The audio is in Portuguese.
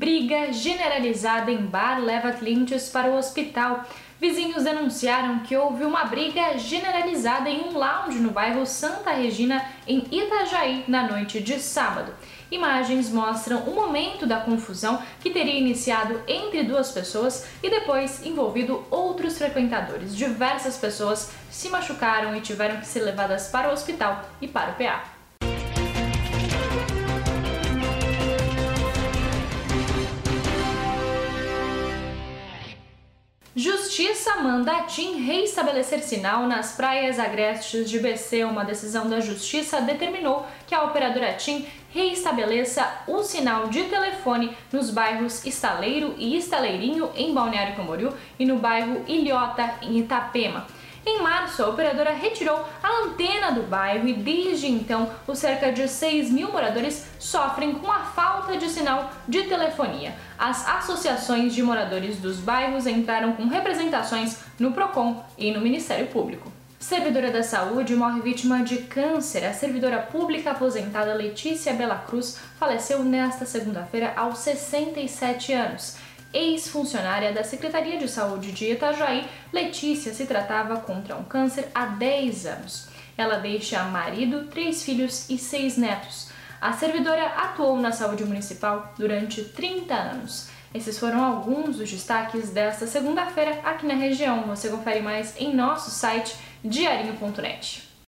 Briga generalizada em bar leva clientes para o hospital. Vizinhos denunciaram que houve uma briga generalizada em um lounge no bairro Santa Regina, em Itajaí, na noite de sábado. Imagens mostram o momento da confusão que teria iniciado entre duas pessoas e depois envolvido outros frequentadores. Diversas pessoas se machucaram e tiveram que ser levadas para o hospital e para o PA. Justiça manda TIM reestabelecer sinal nas praias agrestes de BC. Uma decisão da Justiça determinou que a operadora TIM reestabeleça o sinal de telefone nos bairros Estaleiro e Estaleirinho, em Balneário Camboriú, e no bairro Ilhota, em Itapema. Em março, a operadora retirou a antena do bairro e desde então os cerca de 6 mil moradores sofrem com a falta de sinal de telefonia. As associações de moradores dos bairros entraram com representações no PROCON e no Ministério Público. Servidora da Saúde morre vítima de câncer. A servidora pública aposentada Letícia Bela Cruz faleceu nesta segunda-feira aos 67 anos ex-funcionária da Secretaria de Saúde de Itajaí, Letícia se tratava contra um câncer há 10 anos. Ela deixa marido, três filhos e seis netos. A servidora atuou na saúde municipal durante 30 anos. Esses foram alguns dos destaques desta segunda-feira aqui na região. Você confere mais em nosso site diarinho.net.